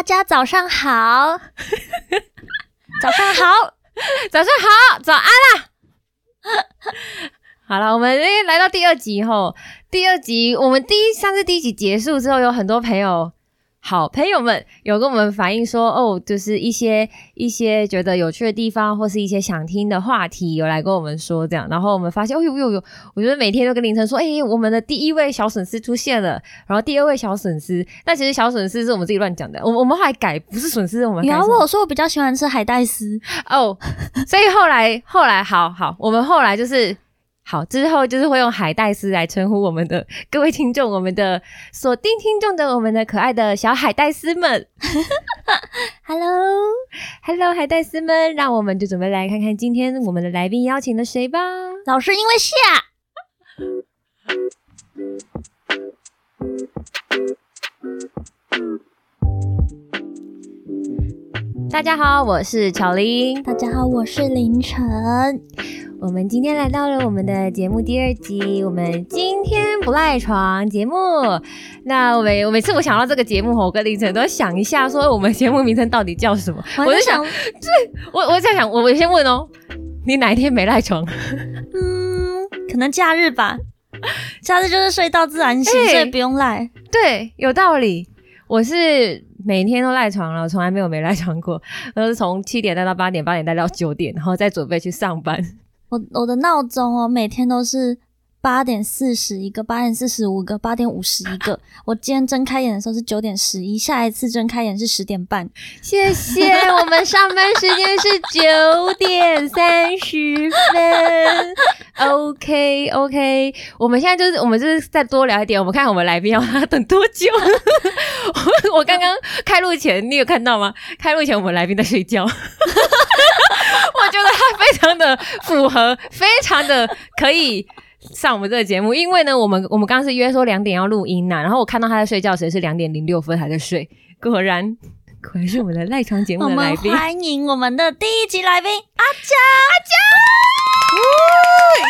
大家早上好，早上好，早上好，早安啦！好了，我们来到第二集后，第二集我们第一上次第一集结束之后，有很多朋友。好朋友们有跟我们反映说，哦，就是一些一些觉得有趣的地方，或是一些想听的话题，有来跟我们说这样。然后我们发现，哦呦呦呦，我觉得每天都跟凌晨说，哎，我们的第一位小损失出现了，然后第二位小损失，但其实小损失是我们自己乱讲的，我我们后来改不是损失，我们。然后我说我比较喜欢吃海带丝哦，所以后来后来好好，我们后来就是。好，之后就是会用海带丝来称呼我们的各位听众，我们的锁定听众的我们的可爱的小海带丝们。Hello，Hello，海带丝们，让我们就准备来看看今天我们的来宾邀请了谁吧。老师因为下。大家好，我是巧玲。大家好，我是凌晨。我们今天来到了我们的节目第二集，我们今天不赖床节目。那我每我每次我想到这个节目，我跟凌晨都要想一下，说我们节目名称到底叫什么？我就想，对，我我在想，我我先问哦，你哪一天没赖床？嗯，可能假日吧，假日就是睡到自然醒，所以不用赖。对，有道理。我是每天都赖床了，从来没有没赖床过，都是从七点待到八点，八点待到九点，然后再准备去上班。我我的闹钟哦，每天都是八点四十一个，八点四十五个，八点五十一个。我今天睁开眼的时候是九点十一，下一次睁开眼是十点半。谢谢，我们上班时间是九点三十分。OK OK，我们现在就是我们就是再多聊一点，我们看我们来宾要等多久。我刚刚开录前，你有看到吗？开录前我们来宾在睡觉。我觉得他非常的符合，非常的可以上我们这个节目，因为呢，我们我们刚刚是约说两点要录音呐，然后我看到他在睡觉时是两点零六分还在睡，果然果然是我们的赖床节目的来宾，欢迎我们的第一集来宾阿佳。阿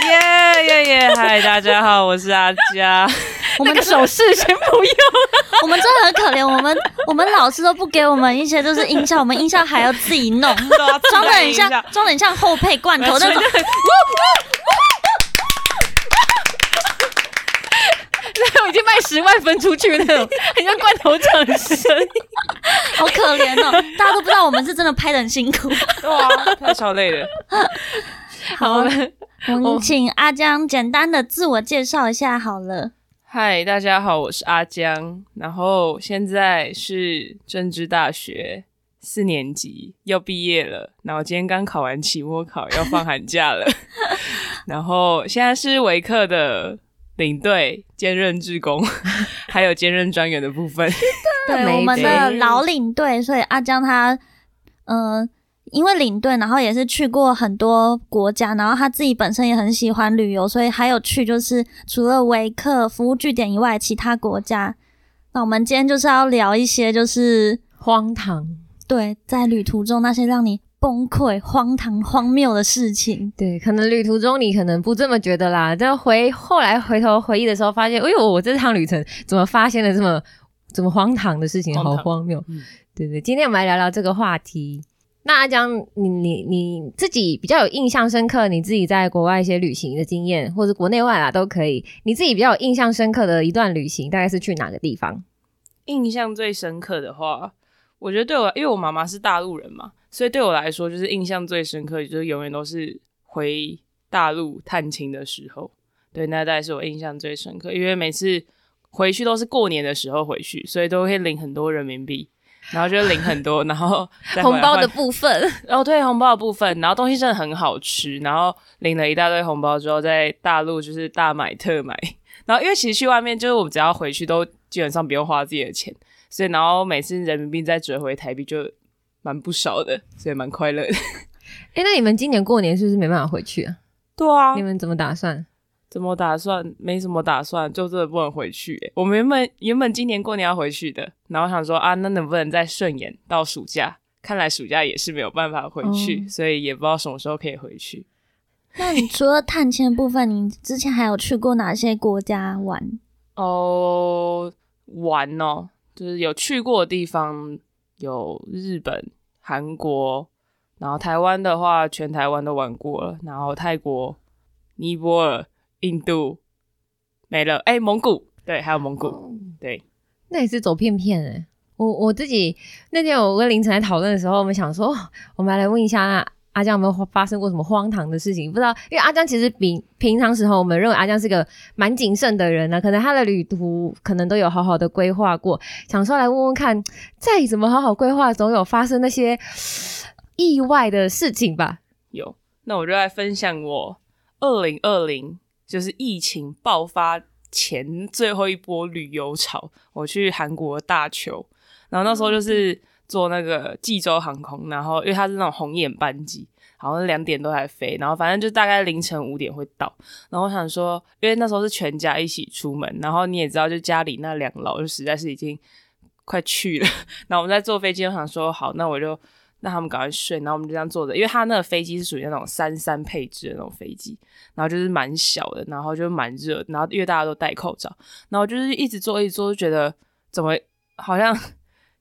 佳，耶耶耶，嗨，大家好，我是阿佳。我们的手势先不用，我们真的很可怜。我们我们老师都不给我们一些就是音效，我们音效还要自己弄，装的很像装的很像后配罐头那种。那我已经卖十万分出去那种，很像罐头掌声，好可怜哦！大家都不知道我们是真的拍的很辛苦，哇，太超累了。好，我们请阿江简单的自我介绍一下好了。嗨，大家好，我是阿江，然后现在是政治大学四年级，要毕业了。然后今天刚考完期末考，要放寒假了。然后现在是维克的领队兼任志工，还有兼任专员的部分。对，我们的老领队，所以阿江他，嗯。因为领队，然后也是去过很多国家，然后他自己本身也很喜欢旅游，所以还有去就是除了维克服务据点以外，其他国家。那我们今天就是要聊一些就是荒唐，对，在旅途中那些让你崩溃、荒唐、荒谬的事情。对，可能旅途中你可能不这么觉得啦，但回后来回头回忆的时候，发现，哎呦，我这趟旅程怎么发现了这么这么荒唐的事情，好荒谬。对对，今天我们来聊聊这个话题。那阿江，你你你自己比较有印象深刻，你自己在国外一些旅行的经验，或者国内外啊都可以。你自己比较有印象深刻的一段旅行，大概是去哪个地方？印象最深刻的话，我觉得对我，因为我妈妈是大陆人嘛，所以对我来说，就是印象最深刻，就是永远都是回大陆探亲的时候。对，那大概是我印象最深刻，因为每次回去都是过年的时候回去，所以都会领很多人民币。然后就领很多，然后红包的部分，哦对，红包的部分，然后东西真的很好吃，然后领了一大堆红包之后，在大陆就是大买特买，然后因为其实去外面就是我们只要回去都基本上不用花自己的钱，所以然后每次人民币再折回台币就蛮不少的，所以蛮快乐的。哎，那你们今年过年是不是没办法回去啊？对啊，你们怎么打算？怎么打算？没什么打算，就真的不能回去。我们原本原本今年过年要回去的，然后想说啊，那能不能再顺延到暑假？看来暑假也是没有办法回去，所以也不知道什么时候可以回去。那你除了探亲部分，你之前还有去过哪些国家玩？哦，玩哦，就是有去过的地方有日本、韩国，然后台湾的话，全台湾都玩过了，然后泰国、尼泊尔、印度没了，哎，蒙古对，还有蒙古对，那也是走片片哎。我我自己那天我跟凌晨在讨论的时候，我们想说，我们来问一下。阿江有没有发生过什么荒唐的事情？不知道，因为阿江其实比平常时候，我们认为阿江是个蛮谨慎的人呢。可能他的旅途可能都有好好的规划过，想说来问问看，再怎么好好规划，总有发生那些意外的事情吧？有，那我就来分享我二零二零就是疫情爆发前最后一波旅游潮，我去韩国大邱，然后那时候就是。坐那个济州航空，然后因为它是那种红眼班机，好像两点都还飞，然后反正就大概凌晨五点会到。然后我想说，因为那时候是全家一起出门，然后你也知道，就家里那两老就实在是已经快去了。然后我们在坐飞机，我想说好，那我就让他们赶快睡，然后我们就这样坐着，因为他那个飞机是属于那种三三配置的那种飞机，然后就是蛮小的，然后就蛮热，然后因为大家都戴口罩，然后就是一直坐一直坐，就觉得怎么好像。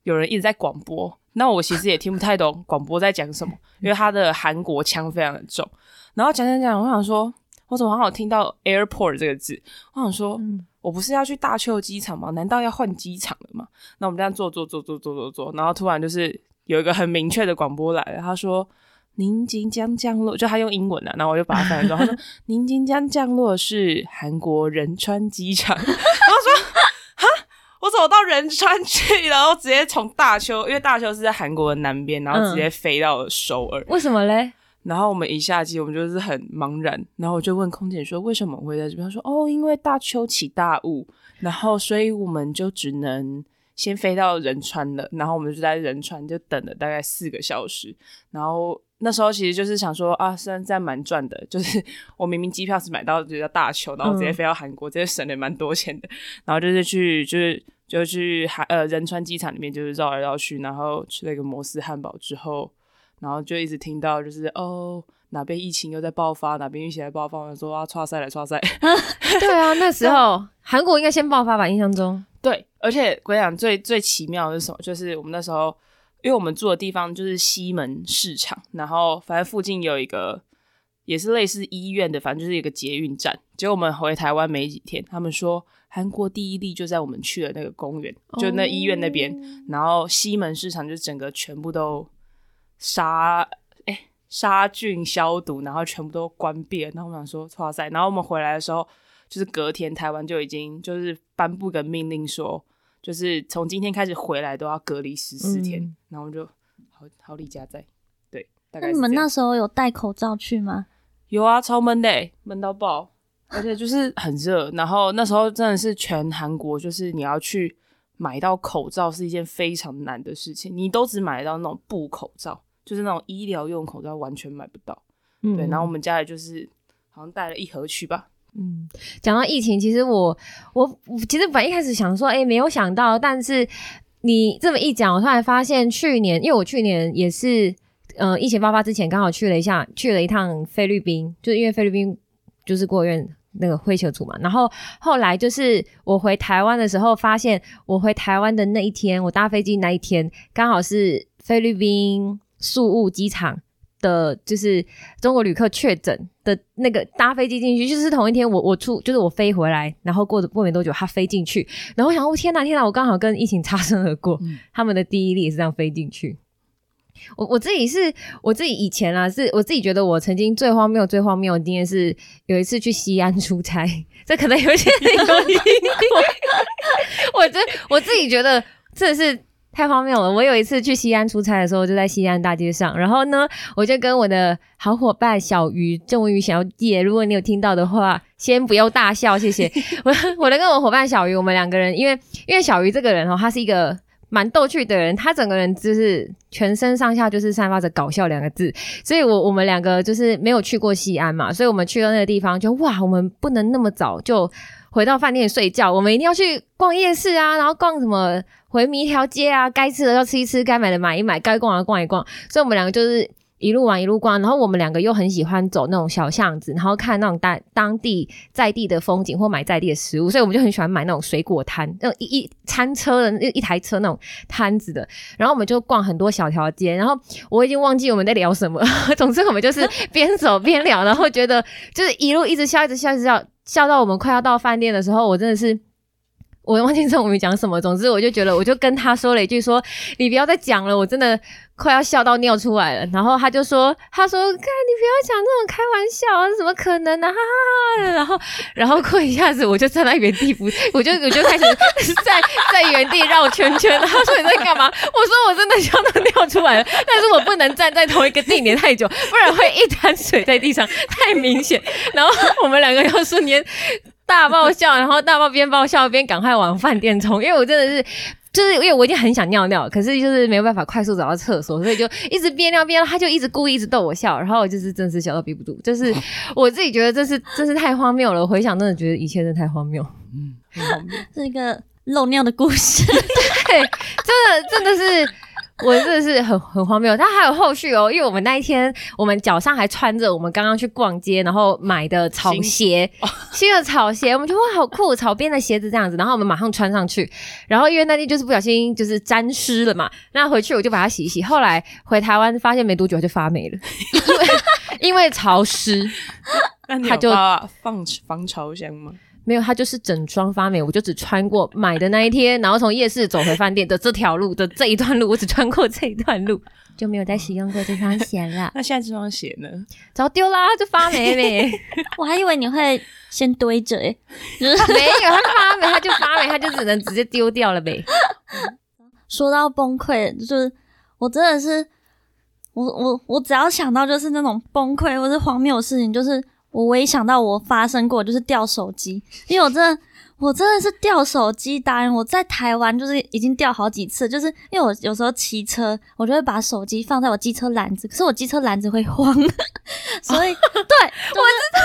有人一直在广播，那我其实也听不太懂广播在讲什么，因为他的韩国腔非常的重。然后讲讲讲，我想说，我怎么好像听到 airport 这个字？我想说，我不是要去大邱机场吗？难道要换机场了吗？那我们这样坐坐坐坐坐坐坐，然后突然就是有一个很明确的广播来了，他说：“您即将降落。”就他用英文啊，然后我就把它翻译成他说：“您即将降落是韩国仁川机场。”然后说。我走到仁川去，然后直接从大邱，因为大邱是在韩国的南边，然后直接飞到了首尔。为什么嘞？然后我们一下机，我们就是很茫然，然后我就问空姐说：“为什么会在这边？”她说：“哦，因为大邱起大雾，然后所以我们就只能先飞到仁川了。然后我们就在仁川就等了大概四个小时。然后那时候其实就是想说啊，虽然在蛮赚的，就是我明明机票是买到就叫大邱，然后直接飞到韩国，直接省了蛮多钱的。然后就是去就是。”就去海呃仁川机场里面，就是绕来绕去，然后吃了一个摩斯汉堡之后，然后就一直听到就是哦哪边疫情又在爆发，哪边疫情在爆发，我说啊，刷赛了，刷赛。对啊，那时 候韩国应该先爆发吧？印象中。对，而且我跟你讲，最最奇妙的是什么？就是我们那时候，因为我们住的地方就是西门市场，然后反正附近有一个也是类似医院的，反正就是一个捷运站。结果我们回台湾没几天，他们说。韩国第一例就在我们去的那个公园，就那医院那边，然后西门市场就整个全部都杀哎杀菌消毒，然后全部都关闭了。然后我想说哇塞，然后我们回来的时候，就是隔天台湾就已经就是颁布个命令说，就是从今天开始回来都要隔离十四天。然后就好好离家在，对，大概。那你们那时候有戴口罩去吗？有啊，超闷的，闷到爆。而且就是很热，然后那时候真的是全韩国，就是你要去买到口罩是一件非常难的事情，你都只买到那种布口罩，就是那种医疗用口罩，完全买不到。对，然后我们家里就是好像带了一盒去吧。嗯，讲到疫情，其实我我其实本一开始想说，哎，没有想到，但是你这么一讲，我突然发现去年，因为我去年也是，呃，疫情爆发之前刚好去了一下，去了一趟菲律宾，就是因为菲律宾就是过院。那个灰球组嘛，然后后来就是我回台湾的时候，发现我回台湾的那一天，我搭飞机那一天，刚好是菲律宾宿务机场的，就是中国旅客确诊的那个搭飞机进去，就是同一天，我我出就是我飞回来，然后过过没多久他飞进去，然后我想，哦天哪天哪，我刚好跟疫情 擦身而过，他们的第一例也是这样飞进去。我我自己是我自己以前啊，是我自己觉得我曾经最荒谬、最荒谬的经验是有一次去西安出差，这可能有些人有 听过。我这我自己觉得真的是太荒谬了。我有一次去西安出差的时候，就在西安大街上，然后呢，我就跟我的好伙伴小鱼郑文宇小姐，如果你有听到的话，先不要大笑，谢谢。我我的跟我伙伴小鱼，我们两个人，因为因为小鱼这个人哦，他是一个。蛮逗趣的人，他整个人就是全身上下就是散发着搞笑两个字，所以我我们两个就是没有去过西安嘛，所以我们去到那个地方就哇，我们不能那么早就回到饭店睡觉，我们一定要去逛夜市啊，然后逛什么回民一条街啊，该吃的要吃一吃，该买的买一买，该逛的逛一逛，所以我们两个就是一路玩一路逛，然后我们两个又很喜欢走那种小巷子，然后看那种当当地在地的风景或买在地的食物，所以我们就很喜欢买那种水果摊，那种一一餐车的一一台车那种摊子的，然后我们就逛很多小条街，然后我已经忘记我们在聊什么，总之我们就是边 走边聊，然后觉得就是一路一直笑，一直笑，一直笑，笑到我们快要到饭店的时候，我真的是。我忘记我没讲什么，总之我就觉得，我就跟他说了一句，说你不要再讲了，我真的快要笑到尿出来了。然后他就说，他说，看你不要讲这种开玩笑，怎么可能呢？哈哈哈。然后，然后过一下子，我就站在原地不，我就我就开始在在原地绕圈圈。他说你在干嘛？我说我真的笑到尿出来了，但是我不能站在同一个地点太久，不然会一滩水在地上，太明显。然后我们两个要瞬间。大爆笑，然后大爆边爆笑边赶快往饭店冲，因为我真的是，就是因为我已经很想尿尿，可是就是没有办法快速找到厕所，所以就一直憋尿憋尿，他就一直故意一直逗我笑，然后我就是真是笑到憋不住，就是我自己觉得这是真是太荒谬了，回想真的觉得一切真的太荒谬，嗯，是一个漏尿的故事，对，真的真的是。我真的是很很荒谬，它还有后续哦，因为我们那一天，我们脚上还穿着我们刚刚去逛街然后买的草鞋，新的草鞋，我们觉得哇好酷，草编的鞋子这样子，然后我们马上穿上去，然后因为那天就是不小心就是沾湿了嘛，那回去我就把它洗一洗，后来回台湾发现没多久就发霉了，因为 因为潮湿，那它就放防潮箱吗？没有，它就是整双发霉，我就只穿过买的那一天，然后从夜市走回饭店的这条路的这一段路，我只穿过这一段路，就没有再使用过这双鞋了。那现在这双鞋呢？早丢啦，就发霉呗。我还以为你会先堆着诶，没有，它发霉，它就发霉，它就只能直接丢掉了呗。说到崩溃，就是我真的是，我我我只要想到就是那种崩溃或是荒谬的事情，就是。我唯一想到我发生过就是掉手机，因为我真的我真的是掉手机达人。我在台湾就是已经掉好几次，就是因为我有时候骑车，我就会把手机放在我机车篮子，可是我机车篮子会晃，所以对，我知道，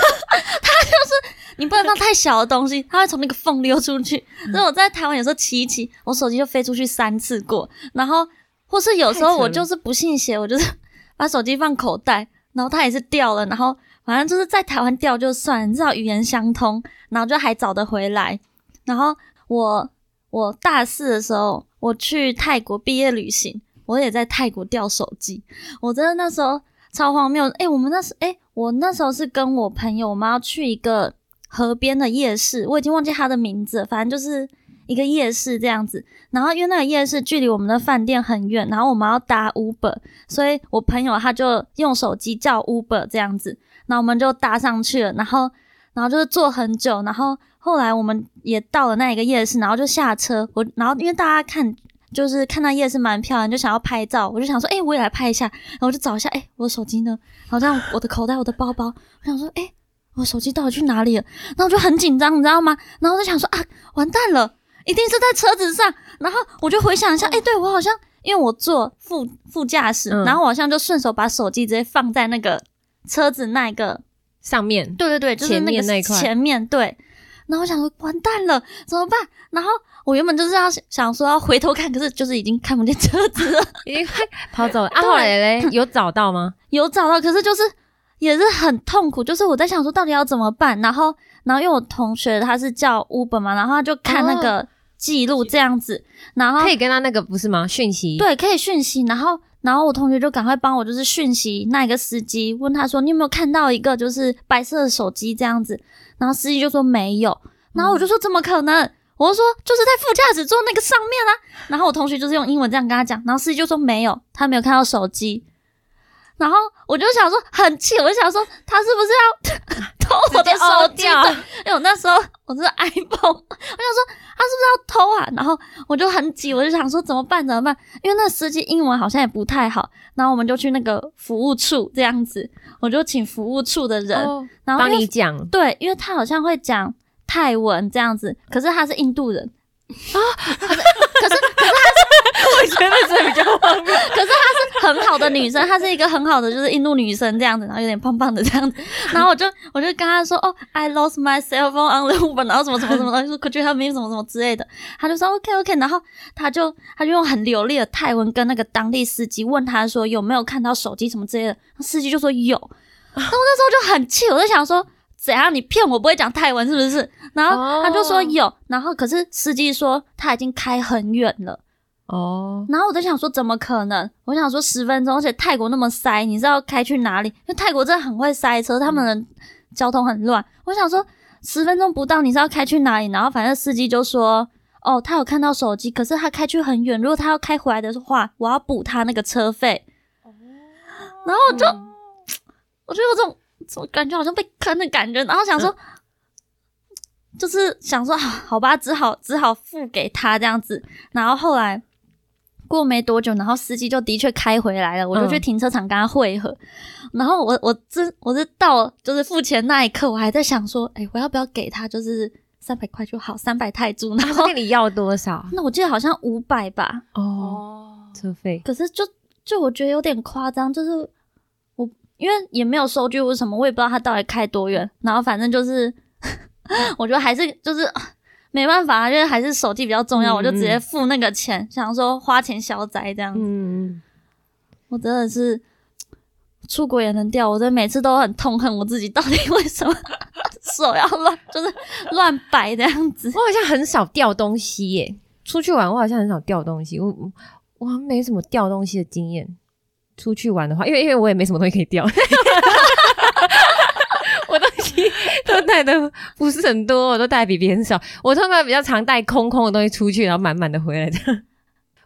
它就是你不能放太小的东西，它会从那个缝溜出去。所以我在台湾有时候骑一骑，我手机就飞出去三次过，然后或是有时候我就是不信邪，我就是 把手机放口袋，然后它也是掉了，然后。反正就是在台湾掉就算，至少语言相通，然后就还找得回来。然后我我大四的时候，我去泰国毕业旅行，我也在泰国掉手机。我真的那时候超荒谬。诶，我们那时诶，我那时候是跟我朋友，我们要去一个河边的夜市，我已经忘记他的名字，反正就是一个夜市这样子。然后因为那个夜市距离我们的饭店很远，然后我们要搭 Uber，所以我朋友他就用手机叫 Uber 这样子。然后我们就搭上去了，然后，然后就是坐很久，然后后来我们也到了那一个夜市，然后就下车。我，然后因为大家看，就是看到夜市蛮漂亮，就想要拍照，我就想说，哎，我也来拍一下。然后我就找一下，哎，我的手机呢？好像我的口袋、我的包包。我想说，哎，我手机到底去哪里了？然后我就很紧张，你知道吗？然后我就想说，啊，完蛋了，一定是在车子上。然后我就回想一下，哎，对我好像因为我坐副副驾驶，然后我好像就顺手把手机直接放在那个。车子那个上面，对对对，就是那个前面对。然后我想说，完蛋了，怎么办？然后我原本就是要想说要回头看，可是就是已经看不见车子了，已经快跑走了。啊，后来嘞，有找到吗？有找到，可是就是也是很痛苦。就是我在想说，到底要怎么办？然后，然后因为我同学他是叫 Uber 嘛，然后他就看那个记录这样子，然后可以跟他那个不是吗？讯息对，可以讯息，然后。然后我同学就赶快帮我，就是讯息那一个司机，问他说：“你有没有看到一个就是白色的手机这样子？”然后司机就说没有。然后我就说：“怎么可能？”我就说：“就是在副驾驶座那个上面啦。”然后我同学就是用英文这样跟他讲，然后司机就说：“没有，他没有看到手机。”然后我就想说很气，我就想说他是不是要偷我的手机？时候我是 iPhone，我想说他是不是要偷啊？然后我就很急，我就想说怎么办？怎么办？因为那司机英文好像也不太好。然后我们就去那个服务处这样子，我就请服务处的人，然后帮你讲。对，因为他好像会讲泰文这样子，可是他是印度人啊，可是可是可是他是，我觉得这比较方便。可是她是很好的女生，她是一个很好的就是印度女生这样子，然后有点胖胖的这样子，然后我就 我就跟她说，哦，I lost my cell phone on the Uber，然后什么什么什么，然后说 Could you help me 什么什么之类的，她就说 OK OK，然后她就她就用很流利的泰文跟那个当地司机问他说有没有看到手机什么之类的，司机就说有，然后那时候就很气，我就想说。怎样？你骗我不会讲泰文是不是？然后他就说有，然后可是司机说他已经开很远了。哦，然后我就想说怎么可能？我想说十分钟，而且泰国那么塞，你知道开去哪里？因为泰国真的很会塞车，他们的交通很乱。我想说十分钟不到，你知道开去哪里？然后反正司机就说哦，他有看到手机，可是他开去很远，如果他要开回来的话，我要补他那个车费。然后我就我就有这种。我感觉好像被坑的感觉，然后想说，就是想说，好吧，只好只好付给他这样子。然后后来过没多久，然后司机就的确开回来了，我就去停车场跟他汇合。然后我我这我是到就是付钱那一刻，我还在想说，哎，我要不要给他就是三百块就好，三百泰铢。然后跟你要多少？那我记得好像五百吧。哦，车费。可是就就我觉得有点夸张，就是我。因为也没有收据或什么，我也不知道他到底开多远。然后反正就是，我觉得还是就是没办法，就是还是手机比较重要，我就直接付那个钱，想说花钱消灾这样子。嗯我真的是出国也能掉，我真的每次都很痛恨我自己，到底为什么手要乱，就是乱摆这样子。我好像很少掉东西耶，出去玩我好像很少掉东西，我我没什么掉东西的经验。出去玩的话，因为因为我也没什么东西可以掉，的不是很多，我都带比别人少。我通常比较常带空空的东西出去，然后满满的回来的。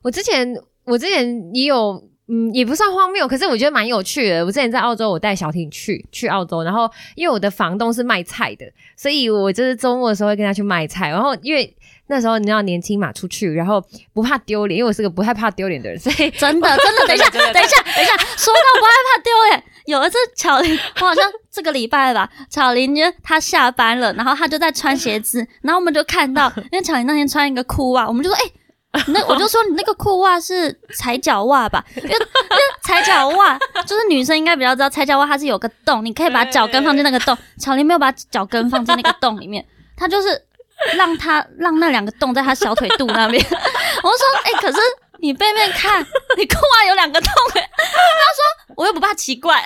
我之前我之前也有，嗯，也不算荒谬，可是我觉得蛮有趣的。我之前在澳洲，我带小婷去去澳洲，然后因为我的房东是卖菜的，所以我就是周末的时候会跟他去卖菜，然后因为。那时候你知道年轻嘛，出去然后不怕丢脸，因为我是个不害怕丢脸的人，所以真的 真的，等一下等一下等一下，说到不害怕丢脸，有一次巧玲，我好像这个礼拜吧，巧玲就她下班了，然后她就在穿鞋子，然后我们就看到，因为巧玲那天穿一个裤袜，我们就说，哎，那我就说你那个裤袜是踩脚袜吧，因为 因为踩脚袜就是女生应该比较知道，踩脚袜它是有个洞，你可以把脚跟放进那个洞，巧玲没有把脚跟放进那个洞里面，她就是。让她让那两个洞在她小腿肚那边，我说哎，可是你背面看，你裤袜有两个洞哎。他说我又不怕奇怪，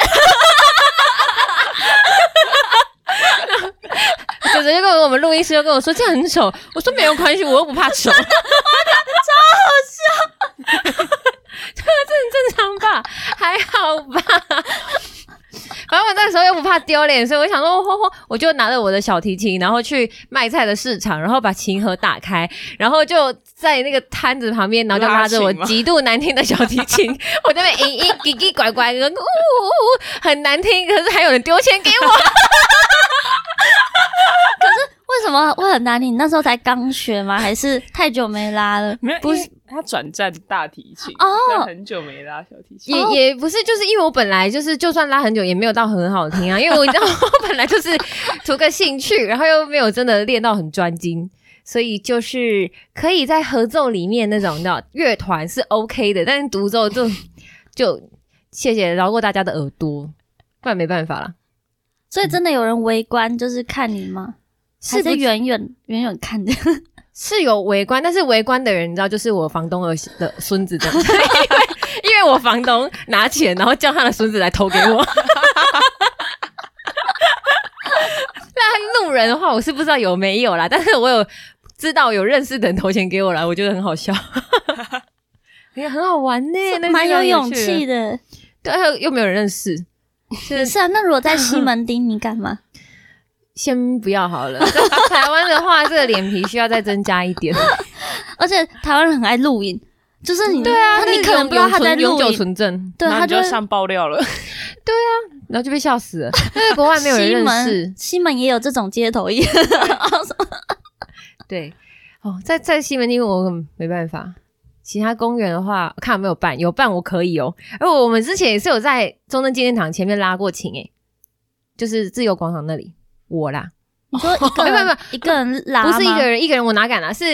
就直接跟我们录音师又跟我说这样很丑，我说没有关系，我又不怕丑，超好笑，这个这很正常吧，还好吧。反正我那时候又不怕丢脸，所以我想说，我就拿着我的小提琴，然后去卖菜的市场，然后把琴盒打开，然后就在那个摊子旁边，然后就拉着我极度难听的小提琴，我在那嘤嘤叽叽拐拐，呜呜呜，很难听，可是还有人丢钱给我。可 是为什么会很难听？你那时候才刚学吗？还是太久没拉了？没有，不是。他转战大提琴哦，很久没拉小提琴，也也不是，就是因为我本来就是，就算拉很久也没有到很好听啊，因为我知 道我本来就是图个兴趣，然后又没有真的练到很专精，所以就是可以在合奏里面那种的乐团是 OK 的，但是独奏就就谢谢饶过大家的耳朵，不然没办法了。所以真的有人围观就是看你吗？是远远远远看的。是有围观，但是围观的人你知道，就是我房东的的孙子这样，因为因为我房东拿钱，然后叫他的孙子来投给我。那路人的话，我是不知道有没有啦，但是我有知道有认识的人投钱给我了，我觉得很好笑，也很好玩呢，蛮有勇气的。对，又没有人认识，是啊。那如果在西门町，你干嘛？先不要好了。台湾的话，这个脸皮需要再增加一点。而且台湾人很爱录影，就是你对啊，你可能不知道他在永久存证，对，他就上爆料了。对啊，然后就被笑死了。因为国外没有人认识，西门也有这种街头艺。对，哦，在在西门町我没办法。其他公园的话，看有没有办，有办我可以哦。而我们之前也是有在中正纪念堂前面拉过琴，诶，就是自由广场那里。我啦，你说一个 没有没有一个人拉，不是一个人一个人我哪敢啦？是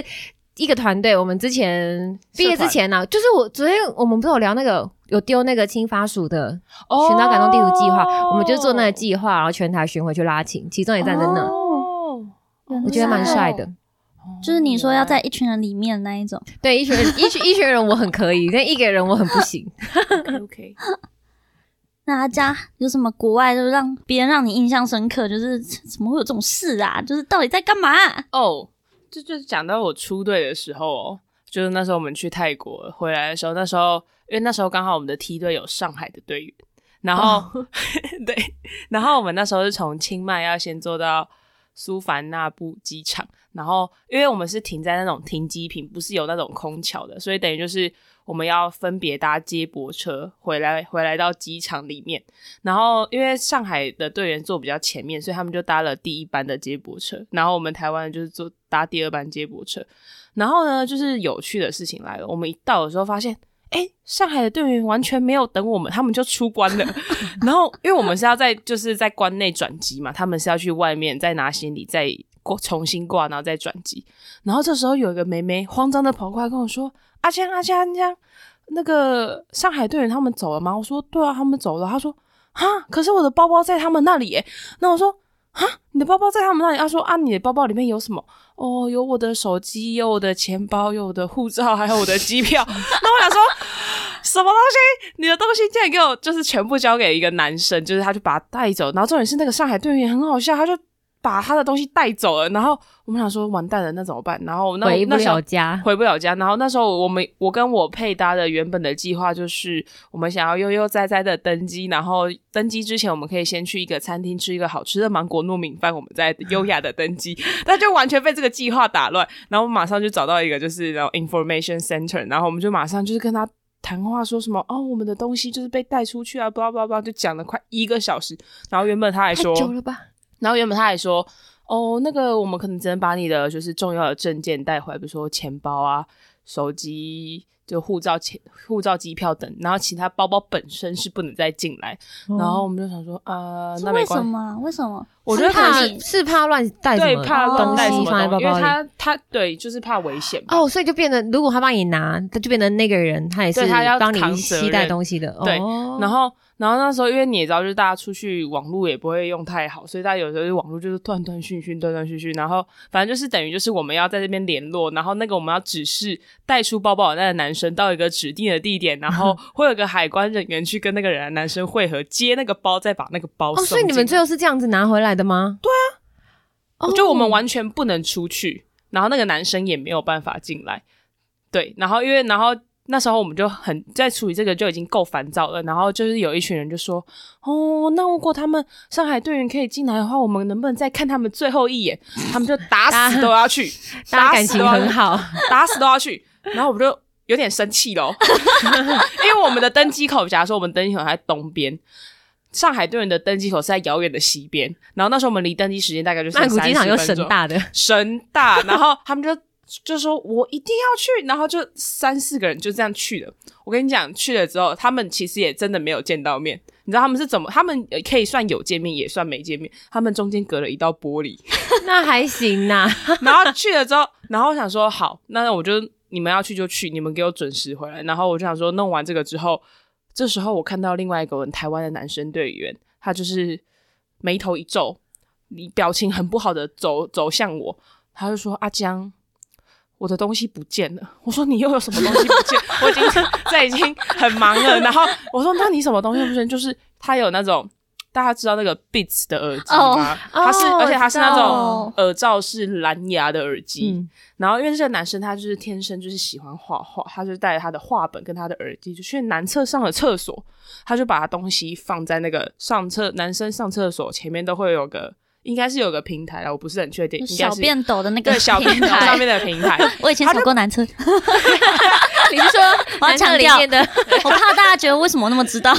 一个团队，我们之前毕业之前呢、就是我昨天我们不是有聊那个有丢那个青发鼠的寻找感动地图计划，我们就做那个计划，然后全台巡回去拉琴，其中也站在那，哦，我觉得蛮帅的。就是你说要在一群人里面那一种。对，一群人一群一群人我很可以，但一个人我很不行。OK OK，那阿佳有什么国外就是让别人让你印象深刻？就是怎么会有这种事啊？就是到底在干嘛？哦，这就是讲到我出队的时候哦，就是那时候我们去泰国回来的时候，那时候因为那时候刚好我们的梯队有上海的队员，然后、对，然后我们那时候是从清迈要先坐到苏凡纳布机场，然后因为我们是停在那种停机坪，不是有那种空桥的，所以等于就是我们要分别搭接驳车回来，回来到机场里面。然后因为上海的队员坐比较前面，所以他们就搭了第一班的接驳车，然后我们台湾就是坐搭第二班接驳车。然后呢，就是有趣的事情来了，我们一到的时候发现。哎，上海的队员完全没有等我们，他们就出关了。然后，因为我们是要在就是在关内转机嘛，他们是要去外面再拿行李，再过重新挂，然后再转机。然后这时候有一个妹妹慌张的跑过来跟我说：“阿江，阿江，阿江，那个上海队员他们走了吗？”我说：“对啊，他们走了。”他说：“啊，可是我的包包在他们那里。”那我说：“啊，你的包包在他们那里？”他说：“啊，你的包包里面有什么？哦，有我的手机，有我的钱包，有我的护照，还有我的机票。”那我想说。什么东西？你的东西竟然给我就是全部交给一个男生，就是他就把他带走，然后重点是那个上海队员很好笑，他就把他的东西带走了，然后我们想说完蛋了，那怎么办？然后那回不了家，回不了家。然后那时候我们我跟我配搭的原本的计划就是，我们想要悠悠哉哉的登机，然后登机之前我们可以先去一个餐厅吃一个好吃的芒果糯米饭，我们再优雅的登机。那就完全被这个计划打乱，然后我们马上就找到一个就是然后 information center，然后我们就马上就是跟他。谈话说什么哦？我们的东西就是被带出去啊！叭叭叭，就讲了快一个小时。然后原本他还说，久了吧？然后原本他还说，哦，那个我们可能只能把你的就是重要的证件带回来，比如说钱包啊、手机、就护照、钱、护照、机票等，然后其他包包本身是不能再进来。然后我们就想说，呃，那为什么啊？为什么？我觉得怕是是怕乱带什对么怕乱带什东西放在么东西，因为包包里。他他对就是怕危险吧。哦，所以就变得，如果他帮你拿，他就变成那个人，他也是他要帮你携带东西的。对哦、然后，然后那时候因为你也知道，就是大家出去网络也不会用太好，所以大家有时候就网络就是断断续续、断断续续。然后反正就是等于就是我们要在这边联络，然后那个我们要指示带出包包的那个男生到一个指定的地点，然后 会有个海关人员去跟那个人男生会合，接那个包，再把那个包哦，送所以你们最后是这样子拿回来的吗？对啊，哦，就我们完全不能出去，然后那个男生也没有办法进来。对，然后因为然后那时候我们就很在处理这个就已经够烦躁了，然后就是有一群人就说：“哦，那如果他们上海队员可以进来的话，我们能不能再看他们最后一眼？” 他们就打死都要去，打感情很好，打死都要去。然后我们就有点生气咯，因为我们的登机口，假如说我们登机口在东边。上海队员的登机口是在遥远的西边，然后那时候我们离登机时间大概就是曼谷机场又30分钟神大的，神大，然后他们就就说我一定要去，然后就三四个人就这样去了。我跟你讲，去了之后，他们其实也真的没有见到面。你知道他们是怎么？他们可以算有见面，也算没见面。他们中间隔了一道玻璃，那还行呐。然后去了之后，然后我想说好，那我就你们要去就去，你们给我准时回来。然后我就想说，弄完这个之后，这时候我看到另外一个人，台湾的男生队员，他就是眉头一皱，你表情很不好的走走向我，他就说：“阿江，我的东西不见了。”我说：“你又有什么东西不见？我已经 在已经很忙了。”然后我说：“那你什么东西不见？就是他有那种。”大家知道那个 Beats 的耳机吗？哦它是，哦而且它是那种耳罩是蓝牙的耳机。嗯，然后因为这个男生他就是天生就是喜欢画画，他就带着他的画本跟他的耳机就去男厕上了厕所，他就把他东西放在那个上厕男生上厕所前面都会有个应该是有个平台了，我不是很确定，小便斗的那个对小便斗上面的平台，我以前走过男厕，你是说我要男厕强调里面的？我怕大家觉得为什么那么知道？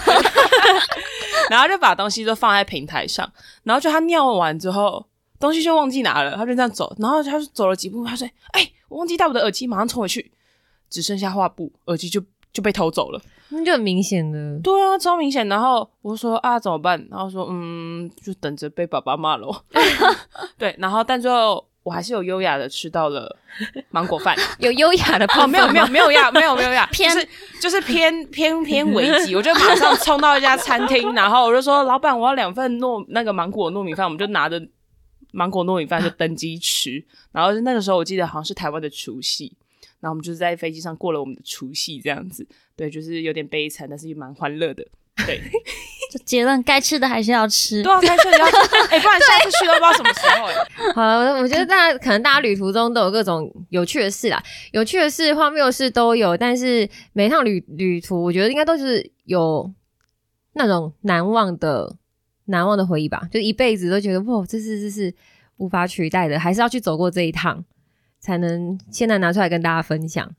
然后就把东西都放在平台上，然后就他尿完之后，东西就忘记拿了，他就这样走，然后他就走了几步，他说：“哎、我忘记带我的耳机，马上冲回去，只剩下画布，耳机就就被偷走了。”那就很明显的。对啊，超明显。然后我说啊，怎么办？然后说嗯，就等着被爸爸骂咯。对，然后但最后我还是有优雅的吃到了芒果饭。有优雅的部哦，没有没有吗没有呀，没有没有呀，偏就是就是偏偏偏危急，我就马上冲到一家餐厅，然后我就说老板，我要两份糯那个芒果糯米饭，我们就拿着芒果糯米饭就登机吃。然后那个时候我记得好像是台湾的除夕，然后我们就是在飞机上过了我们的除夕这样子，对，就是有点悲惨，但是也蛮欢乐的。对，就结论，该吃的还是要吃。对啊，开车也要吃，哎、不然下次去都不知道什么时候、哎，好了，我觉得大家可能大家旅途中都有各种有趣的事啦，有趣的事、荒谬的事都有，但是每一趟旅旅途，我觉得应该都是有那种难忘的、难忘的回忆吧，就一辈子都觉得哇，这是这是无法取代的，还是要去走过这一趟，才能现在拿出来跟大家分享。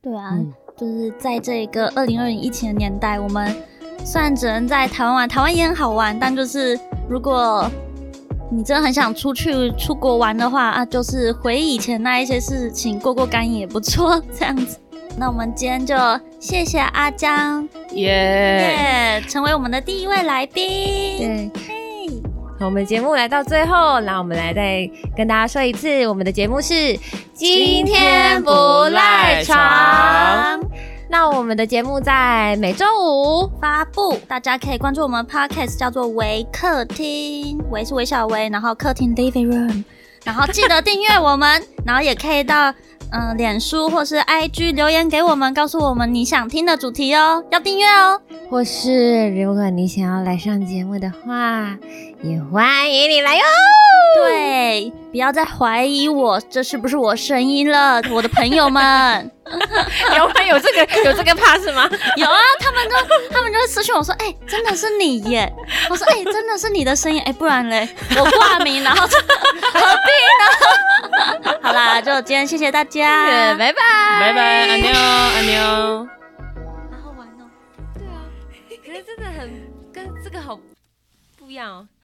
对啊，嗯就是在这个二零二零疫情的年代，我们虽然只能在台湾玩，台湾也很好玩，但就是如果你真的很想出去出国玩的话啊，就是回忆以前那一些事情，过过干瘾也不错，这样子。那我们今天就谢谢阿江，耶、耶、成为我们的第一位来宾。对。好，我们节目来到最后，那我们来再跟大家说一次，我们的节目是今天不赖床那我们的节目在每周五发布，大家可以关注我们 podcast 叫做微客厅，微是微小微，然后客厅 living room，然后记得订阅我们，然后也可以到嗯、呃脸书或是 IG 留言给我们，告诉我们你想听的主题哦，要订阅哦。或是如果你想要来上节目的话，也欢迎你来哟。对，不要再怀疑我，这是不是我声音了，我的朋友们。有吗？有这个有这个 pass 吗？有啊，他们就他们就会私信我说，哎、真的是你耶！我说，哎、真的是你的声音，哎、不然嘞，我挂名，然后就何必呢？好啦，就今天谢谢大家，拜拜，拜拜，安妞，安妞。好好玩哦。对啊，可是真的很跟这个好不一样哦。